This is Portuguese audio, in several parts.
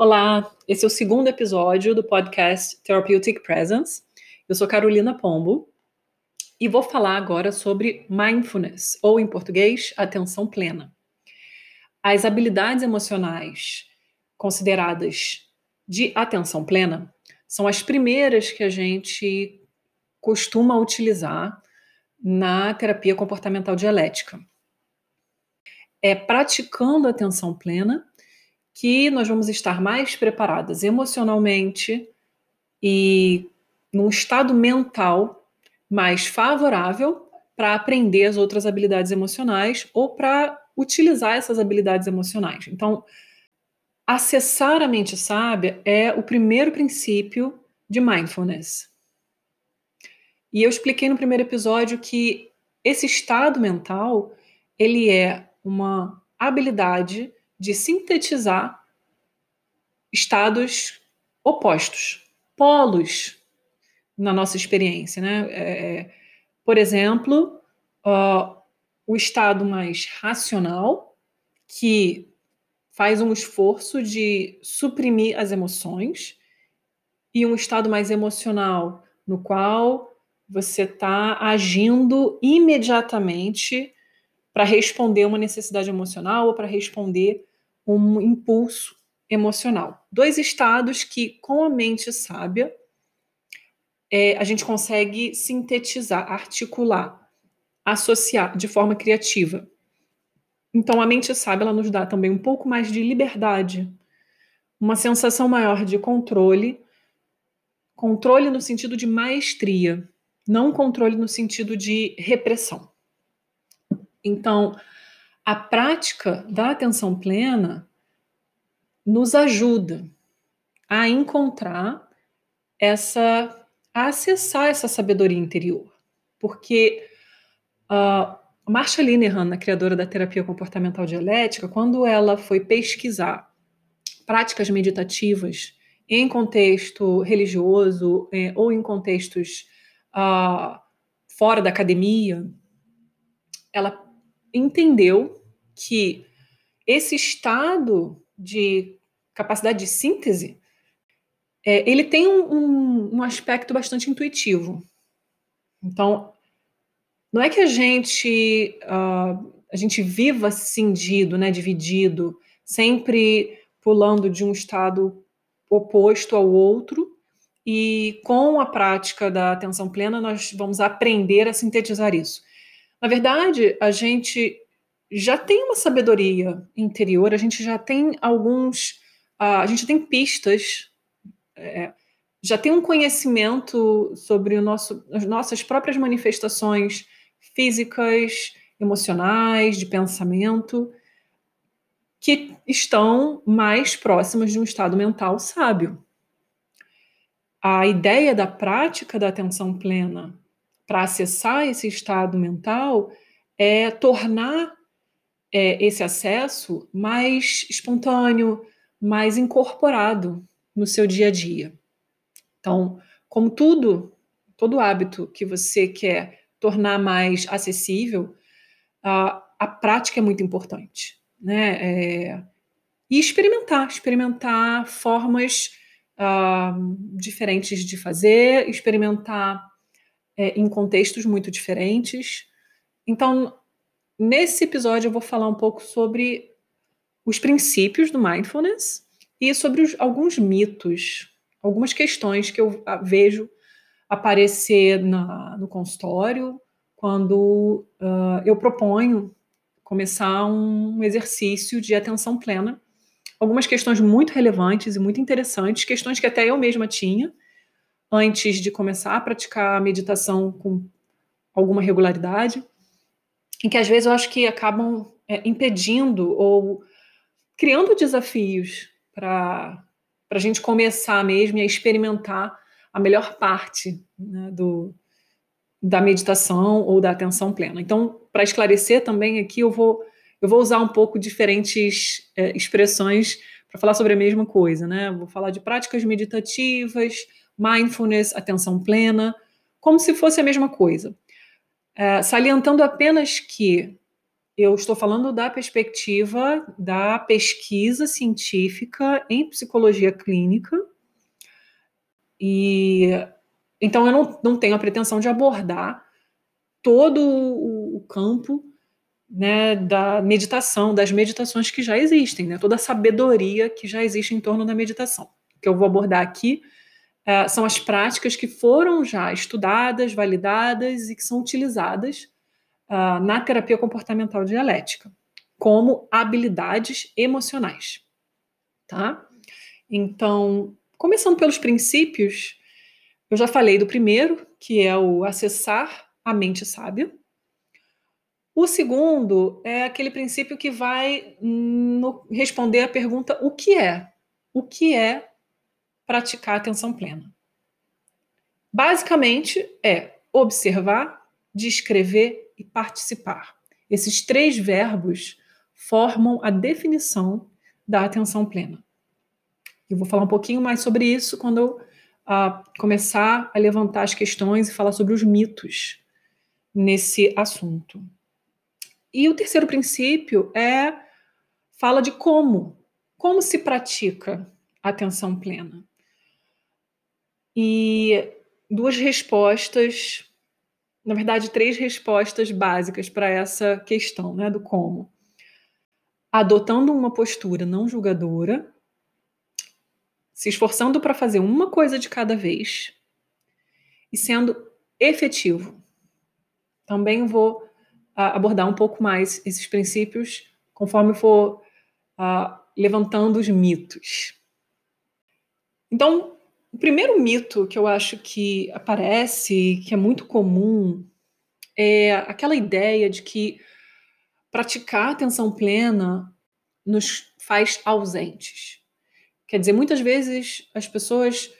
Olá, esse é o segundo episódio do podcast Therapeutic Presence. Eu sou Carolina Pombo e vou falar agora sobre mindfulness, ou em português, atenção plena. As habilidades emocionais consideradas de atenção plena são as primeiras que a gente costuma utilizar na terapia comportamental dialética. É praticando atenção plena que nós vamos estar mais preparadas emocionalmente e num estado mental mais favorável para aprender as outras habilidades emocionais ou para utilizar essas habilidades emocionais. Então, acessar a mente sábia é o primeiro princípio de mindfulness. E eu expliquei no primeiro episódio que esse estado mental, ele é uma habilidade de sintetizar estados opostos, polos na nossa experiência, né? É, por exemplo, o estado mais racional, que faz um esforço de suprimir as emoções, e um estado mais emocional, no qual você está agindo imediatamente para responder uma necessidade emocional ou para responder um impulso emocional. Dois estados que, com a mente sábia, é, a gente consegue sintetizar, articular, associar de forma criativa. Então, a mente sábia ela nos dá também um pouco mais de liberdade, uma sensação maior de controle, controle no sentido de maestria, não controle no sentido de repressão. Então, a prática da atenção plena nos ajuda a encontrar essa, a acessar essa sabedoria interior. Porque uh, Marsha Linehan, a criadora da terapia comportamental dialética, quando ela foi pesquisar práticas meditativas em contexto religioso eh, ou em contextos uh, fora da academia, ela entendeu que esse estado de capacidade de síntese é, ele tem um, um, um, aspecto bastante intuitivo. Então, não é que a gente uh, a gente viva cindido, né, dividido, sempre pulando de um estado oposto ao outro, e com a prática da atenção plena nós vamos aprender a sintetizar isso. Na verdade, a gente já tem uma sabedoria interior, a gente já tem alguns, a gente tem pistas, é, já tem um conhecimento sobre o nosso, as nossas próprias manifestações físicas, emocionais, de pensamento, que estão mais próximas de um estado mental sábio. A ideia da prática da atenção plena para acessar esse estado mental é tornar é, esse acesso mais espontâneo, mais incorporado no seu dia a dia. Então, como tudo, todo hábito que você quer tornar mais acessível, a, a prática é muito importante, né? É, e experimentar, experimentar formas uh, diferentes de fazer, experimentar é, em contextos muito diferentes. Então, Nesse episódio, eu vou falar um pouco sobre os princípios do mindfulness e sobre os, alguns mitos, algumas questões que eu vejo aparecer na, no consultório quando uh, eu proponho começar um exercício de atenção plena. Algumas questões muito relevantes e muito interessantes, questões que até eu mesma tinha antes de começar a praticar a meditação com alguma regularidade em que às vezes eu acho que acabam é, impedindo ou criando desafios para a gente começar mesmo a experimentar a melhor parte né, do, da meditação ou da atenção plena. Então, para esclarecer também aqui, eu vou, eu vou usar um pouco diferentes é, expressões para falar sobre a mesma coisa, né? Vou falar de práticas meditativas, mindfulness, atenção plena, como se fosse a mesma coisa. É, salientando apenas que eu estou falando da perspectiva da pesquisa científica em psicologia clínica. E então eu não, não tenho a pretensão de abordar todo o, campo né, da meditação, das meditações que já existem, né, toda a sabedoria que já existe em torno da meditação. O que eu vou abordar aqui é, são as práticas que foram já estudadas, validadas e que são utilizadas uh, na terapia comportamental dialética como habilidades emocionais, tá? Então, começando pelos princípios, eu já falei do primeiro, que é o acessar a mente sábia. O segundo é aquele princípio que vai no, responder a pergunta: o que é? O que é praticar atenção plena? Basicamente é observar, descrever e participar. Esses três verbos formam a definição da atenção plena. Eu vou falar um pouquinho mais sobre isso quando eu uh, começar a levantar as questões e falar sobre os mitos nesse assunto. E o terceiro princípio é fala de como, como se pratica a atenção plena. E duas respostas, na verdade, três respostas básicas para essa questão, né, do como. Adotando uma postura não julgadora, se esforçando para fazer uma coisa de cada vez e sendo efetivo. Também vou uh, abordar um pouco mais esses princípios conforme for uh, levantando os mitos. Então, o primeiro mito que eu acho que aparece, que é muito comum, é aquela ideia de que praticar atenção plena nos faz ausentes. Quer dizer, muitas vezes as pessoas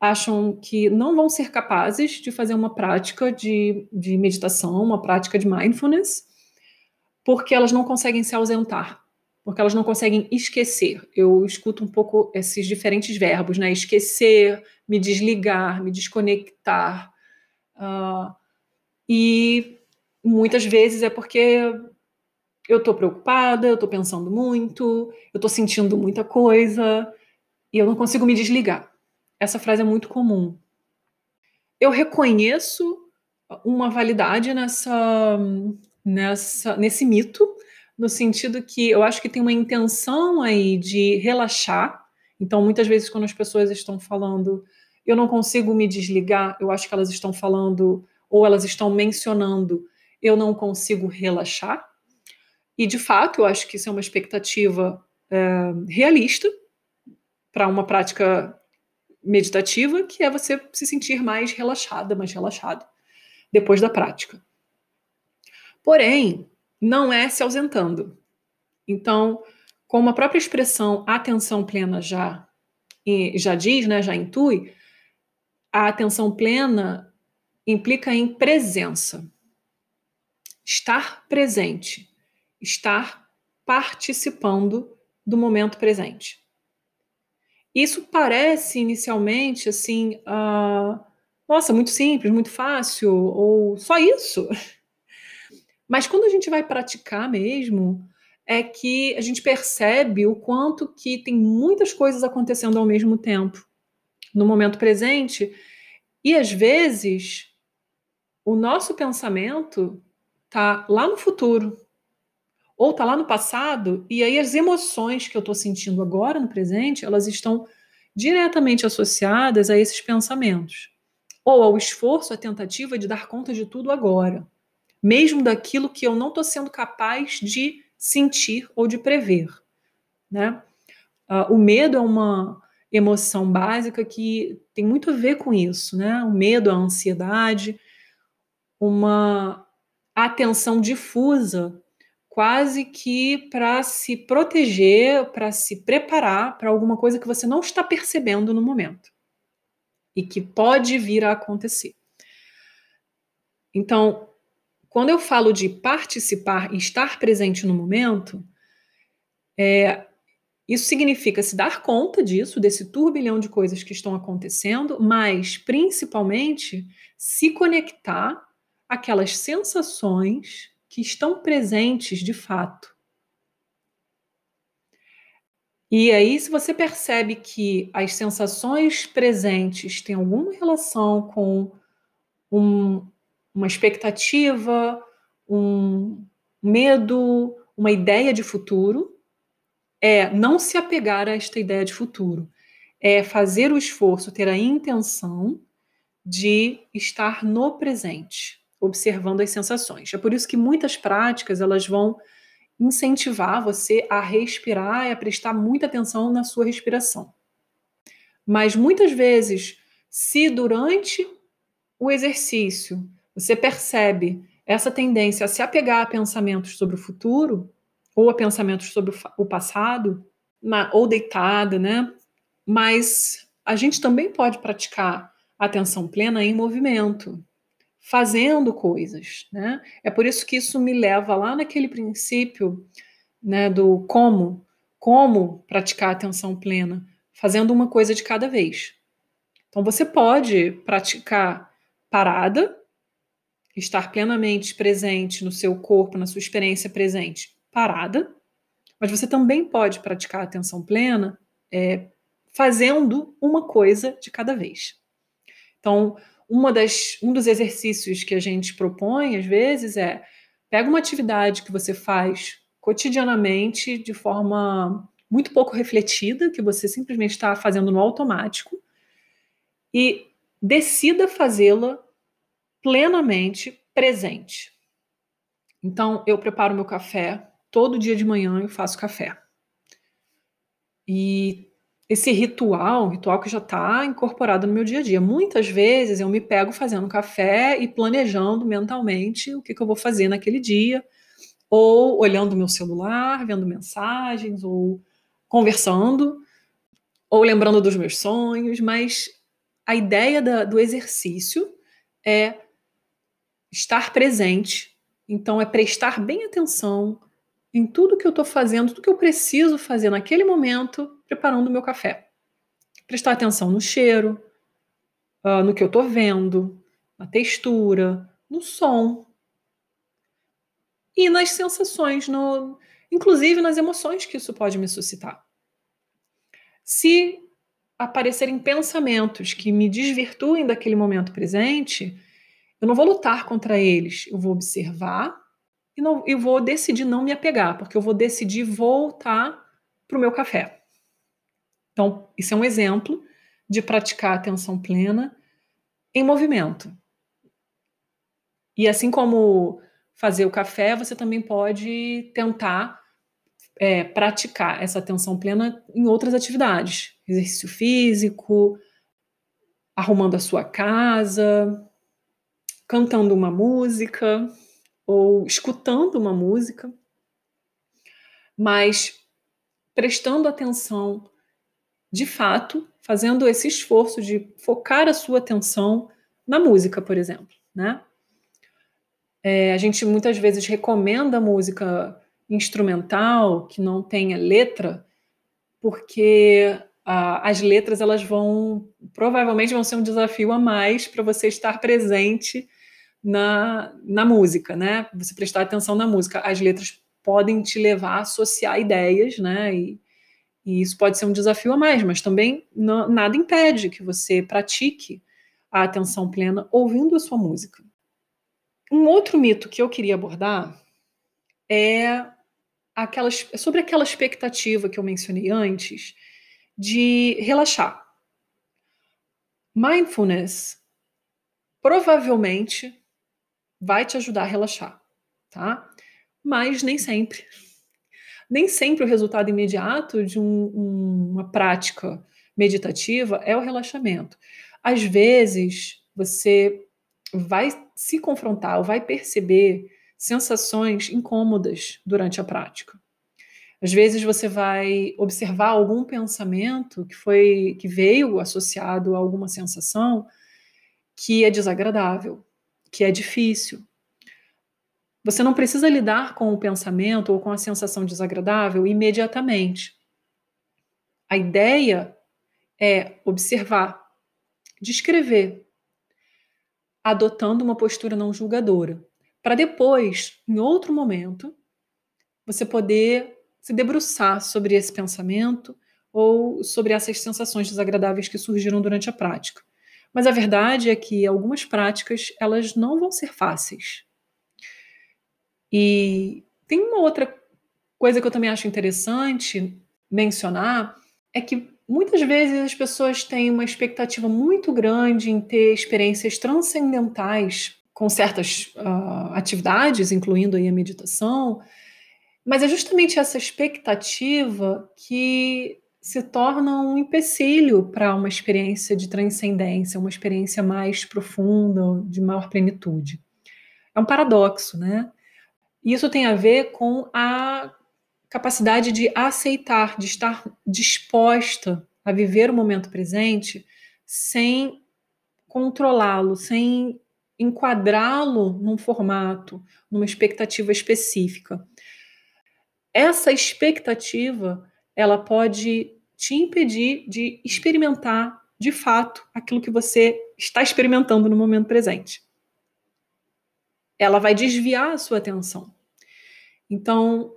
acham que não vão ser capazes de fazer uma prática de, de meditação, uma prática de mindfulness, porque elas não conseguem se ausentar porque elas não conseguem esquecer. Eu escuto um pouco esses diferentes verbos, né? Esquecer, me desligar, me desconectar. Uh, e muitas vezes é porque eu estou preocupada, eu estou pensando muito, eu estou sentindo muita coisa e eu não consigo me desligar. Essa frase é muito comum. Eu reconheço uma validade nessa, nessa, nesse mito, no sentido que eu acho que tem uma intenção aí de relaxar. Então, muitas vezes, quando as pessoas estão falando, eu não consigo me desligar, eu acho que elas estão falando, ou elas estão mencionando, eu não consigo relaxar. E, de fato, eu acho que isso é uma expectativa é, realista para uma prática meditativa, que é você se sentir mais relaxada, mais relaxado depois da prática. Porém, não é se ausentando. Então, como a própria expressão atenção plena já, já diz, né, já intui, a atenção plena implica em presença. Estar presente, estar participando do momento presente. Isso parece inicialmente assim, uh, nossa, muito simples, muito fácil, ou só isso. Mas quando a gente vai praticar mesmo, é que a gente percebe o quanto que tem muitas coisas acontecendo ao mesmo tempo no momento presente. E às vezes o nosso pensamento tá lá no futuro ou tá lá no passado e aí as emoções que eu estou sentindo agora no presente elas estão diretamente associadas a esses pensamentos. Ou ao esforço, à tentativa de dar conta de tudo agora mesmo daquilo que eu não estou sendo capaz de sentir ou de prever. Né? Uh, o medo é uma emoção básica que tem muito a ver com isso, né? O medo, a ansiedade, uma atenção difusa, quase que para se proteger, para se preparar para alguma coisa que você não está percebendo no momento e que pode vir a acontecer. Então, quando eu falo de participar e estar presente no momento, é, isso significa se dar conta disso, desse turbilhão de coisas que estão acontecendo, mas principalmente se conectar àquelas sensações que estão presentes de fato. E aí, se você percebe que as sensações presentes têm alguma relação com um, uma expectativa, um medo, uma ideia de futuro, é não se apegar a esta ideia de futuro, é fazer o esforço, ter a intenção de estar no presente, observando as sensações. É por isso que muitas práticas elas vão incentivar você a respirar e a prestar muita atenção na sua respiração. Mas muitas vezes, se durante o exercício você percebe essa tendência a se apegar a pensamentos sobre o futuro ou a pensamentos sobre o passado, ou deitada, né? Mas a gente também pode praticar atenção plena em movimento fazendo coisas, né? É por isso que isso me leva lá naquele princípio, né, do como, como praticar atenção plena, fazendo uma coisa de cada vez. Então você pode praticar parada, estar plenamente presente no seu corpo, na sua experiência presente, parada, mas você também pode praticar atenção plena é, fazendo uma coisa de cada vez. Então, uma das, um dos exercícios que a gente propõe, às vezes, é pega uma atividade que você faz cotidianamente de forma muito pouco refletida, que você simplesmente está fazendo no automático, e decida fazê-la plenamente presente. Então, eu preparo meu café, todo dia de manhã eu faço café. E esse ritual, ritual que já está incorporado no meu dia a dia. Muitas vezes eu me pego fazendo café e planejando mentalmente o que, que eu vou fazer naquele dia, ou olhando meu celular, vendo mensagens, ou conversando, ou lembrando dos meus sonhos, mas a ideia da, do exercício é estar presente, então é prestar bem atenção em tudo que eu estou fazendo, tudo que eu preciso fazer naquele momento, preparando o meu café. Prestar atenção no cheiro, uh, no que eu estou vendo, na textura, no som e nas sensações, no, inclusive nas emoções que isso pode me suscitar. Se aparecerem pensamentos que me desvirtuem daquele momento presente, eu não vou lutar contra eles, eu vou observar e não, eu vou decidir não me apegar, porque eu vou decidir voltar para o meu café. Então, isso é um exemplo de praticar atenção plena em movimento. E assim como fazer o café, você também pode tentar é, praticar essa atenção plena em outras atividades. Exercício físico, arrumando a sua casa, cantando uma música ou escutando uma música, mas prestando atenção de fato, fazendo esse esforço de focar a sua atenção na música, por exemplo, né? É, a gente muitas vezes recomenda música instrumental que não tenha letra, porque as letras elas vão provavelmente vão ser um desafio a mais para você estar presente na, na música, né? Você prestar atenção na música. As letras podem te levar a associar ideias, né? E, e isso pode ser um desafio a mais, mas também não, nada impede que você pratique a atenção plena ouvindo a sua música. Um outro mito que eu queria abordar é aquelas, sobre aquela expectativa que eu mencionei antes de relaxar. Mindfulness provavelmente vai te ajudar a relaxar, tá? Mas nem sempre. Nem sempre o resultado imediato de um, um, uma prática meditativa é o relaxamento. Às vezes, você vai se confrontar ou vai perceber sensações incômodas durante a prática. Às vezes você vai observar algum pensamento que foi que veio associado a alguma sensação que é desagradável que é difícil. Você não precisa lidar com o pensamento ou com a sensação desagradável imediatamente. A ideia é observar, descrever, adotando uma postura não julgadora. para depois, em outro momento, você poder se debruçar sobre esse pensamento ou sobre essas sensações desagradáveis que surgiram durante a prática. Mas a verdade é que algumas práticas elas não vão ser fáceis. E tem uma outra coisa que eu também acho interessante mencionar é que muitas vezes as pessoas têm uma expectativa muito grande em ter experiências transcendentais com certas uh, atividades, incluindo aí a meditação, mas é justamente essa expectativa que se torna um empecilho para uma experiência de transcendência, uma experiência mais profunda, de maior plenitude. É um paradoxo, né? Isso tem a ver com a capacidade de aceitar, de estar disposta a viver o momento presente sem controlá-lo, sem enquadrá-lo num formato, numa expectativa específica. Essa expectativa, ela pode te impedir de experimentar de fato aquilo que você está experimentando no momento presente. Ela vai desviar a sua atenção. Então,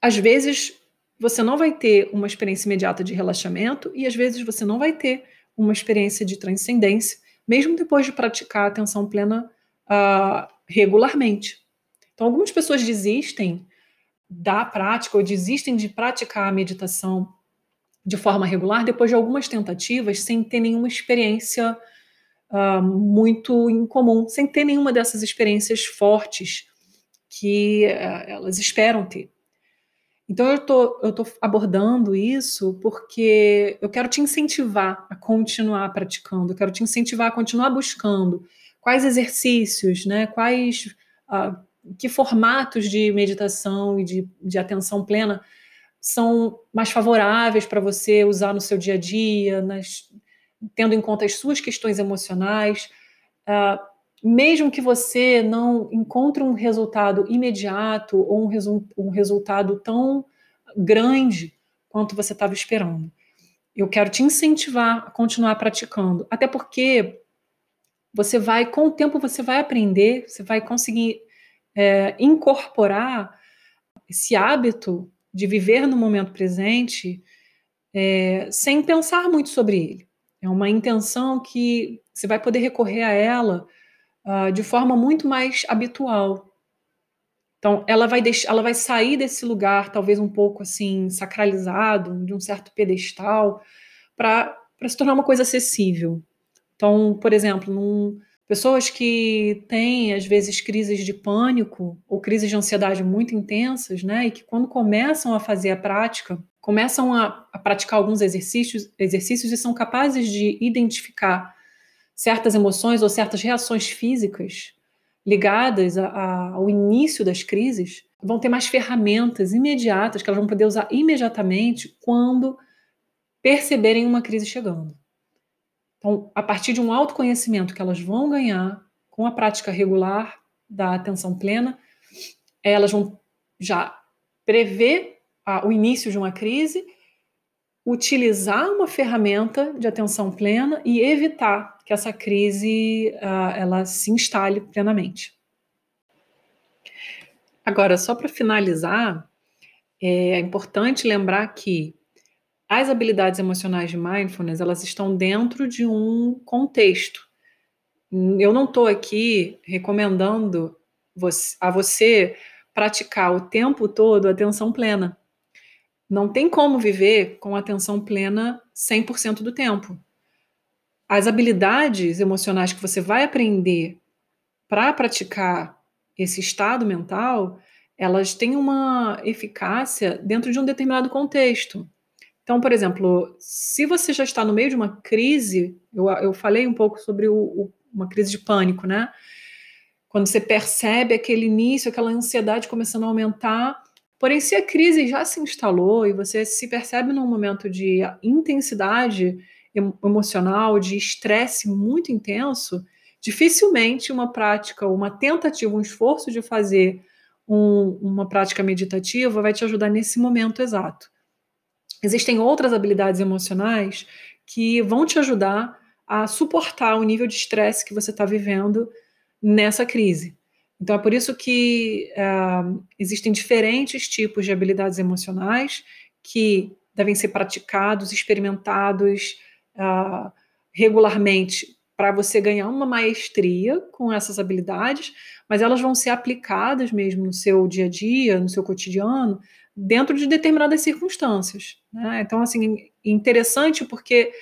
às vezes, você não vai ter uma experiência imediata de relaxamento e às vezes você não vai ter uma experiência de transcendência, mesmo depois de praticar a atenção plena uh, regularmente. Então, algumas pessoas desistem da prática ou desistem de praticar a meditação de forma regular depois de algumas tentativas, sem ter nenhuma experiência uh, muito incomum, sem ter nenhuma dessas experiências fortes que uh, elas esperam ter. Então eu tô, eu tô abordando isso porque eu quero te incentivar a continuar praticando, eu quero te incentivar a continuar buscando quais exercícios, né, quais uh, que formatos de meditação e de, de atenção plena são mais favoráveis para você usar no seu dia a dia, nas, tendo em conta as suas questões emocionais. Uh, mesmo que você não encontre um resultado imediato ou um, resu um resultado tão grande quanto você estava esperando. Eu quero te incentivar a continuar praticando, até porque você vai, com o tempo, você vai aprender, você vai conseguir é, incorporar esse hábito de viver no momento presente é, sem pensar muito sobre ele. É uma intenção que você vai poder recorrer a ela uh, de forma muito mais habitual. Então, ela vai, deixar, ela vai sair desse lugar, talvez um pouco assim, sacralizado, de um certo pedestal, para se tornar uma coisa acessível. Então, por exemplo, num, pessoas que têm, às vezes, crises de pânico ou crises de ansiedade muito intensas, né, e que quando começam a fazer a prática, começam a, a praticar alguns exercícios, exercícios e são capazes de identificar certas emoções ou certas reações físicas ligadas a, a, ao início das crises, vão ter mais ferramentas imediatas que elas vão poder usar imediatamente quando perceberem uma crise chegando. Então, a partir de um autoconhecimento que elas vão ganhar com a prática regular da atenção plena, elas vão já prever a, o início de uma crise utilizar uma ferramenta de atenção plena e evitar que essa crise uh, ela se instale plenamente. Agora, só para finalizar, é importante lembrar que as habilidades emocionais de mindfulness elas estão dentro de um contexto. Eu não estou aqui recomendando a você praticar o tempo todo atenção plena não tem como viver com atenção plena 100% do tempo. As habilidades emocionais que você vai aprender para praticar esse estado mental, elas têm uma eficácia dentro de um determinado contexto. Então, por exemplo, se você já está no meio de uma crise, eu, eu falei um pouco sobre o, o, uma crise de pânico, né? Quando você percebe aquele início, aquela ansiedade começando a aumentar, Porém, se a crise já se instalou e você se percebe num momento de intensidade emocional, de estresse muito intenso, dificilmente uma prática, uma tentativa, um esforço de fazer um, uma prática meditativa vai te ajudar nesse momento exato. Existem outras habilidades emocionais que vão te ajudar a suportar o nível de estresse que você está vivendo nessa crise. Então é por isso que uh, existem diferentes tipos de habilidades emocionais que devem ser praticados, experimentados uh, regularmente para você ganhar uma maestria com essas habilidades, mas elas vão ser aplicadas mesmo no seu dia a dia, no seu cotidiano, dentro de determinadas circunstâncias. Né? Então, assim, interessante porque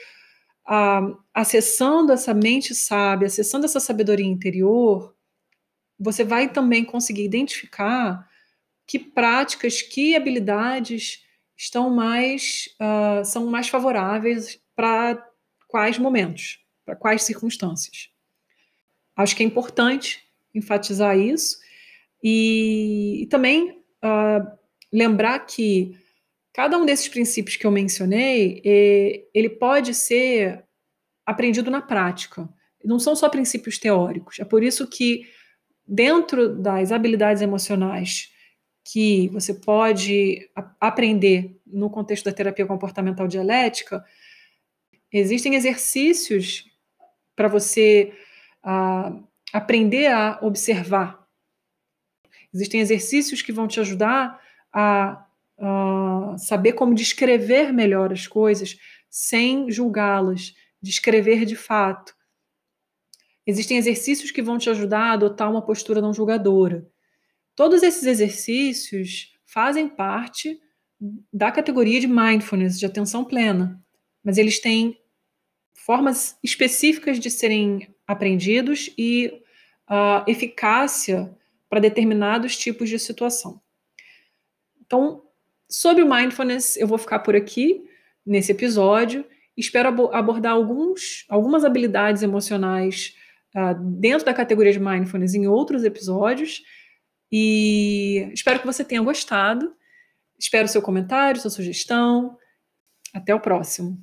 ah, acessando essa mente sábia, acessando essa sabedoria interior, você vai também conseguir identificar que práticas, que habilidades estão mais uh, são mais favoráveis para quais momentos, para quais circunstâncias. Acho que é importante enfatizar isso e, e também uh, lembrar que cada um desses princípios que eu mencionei, ele pode ser aprendido na prática. Não são só princípios teóricos. É por isso que dentro das habilidades emocionais que você pode aprender no contexto da terapia comportamental dialética, existem exercícios para você aprender a observar. Existem exercícios que vão te ajudar a uh, saber como descrever melhor as coisas sem julgá-las, descrever de fato. Existem exercícios que vão te ajudar a adotar uma postura não julgadora. Todos esses exercícios fazem parte da categoria de mindfulness, de atenção plena, mas eles têm formas específicas de serem aprendidos e uh, eficácia para determinados tipos de situação. Então, sobre o mindfulness, eu vou ficar por aqui nesse episódio. Espero abordar alguns, algumas habilidades emocionais uh, dentro da categoria de mindfulness em outros episódios. E espero que você tenha gostado. Espero seu comentário, sua sugestão. Até o próximo.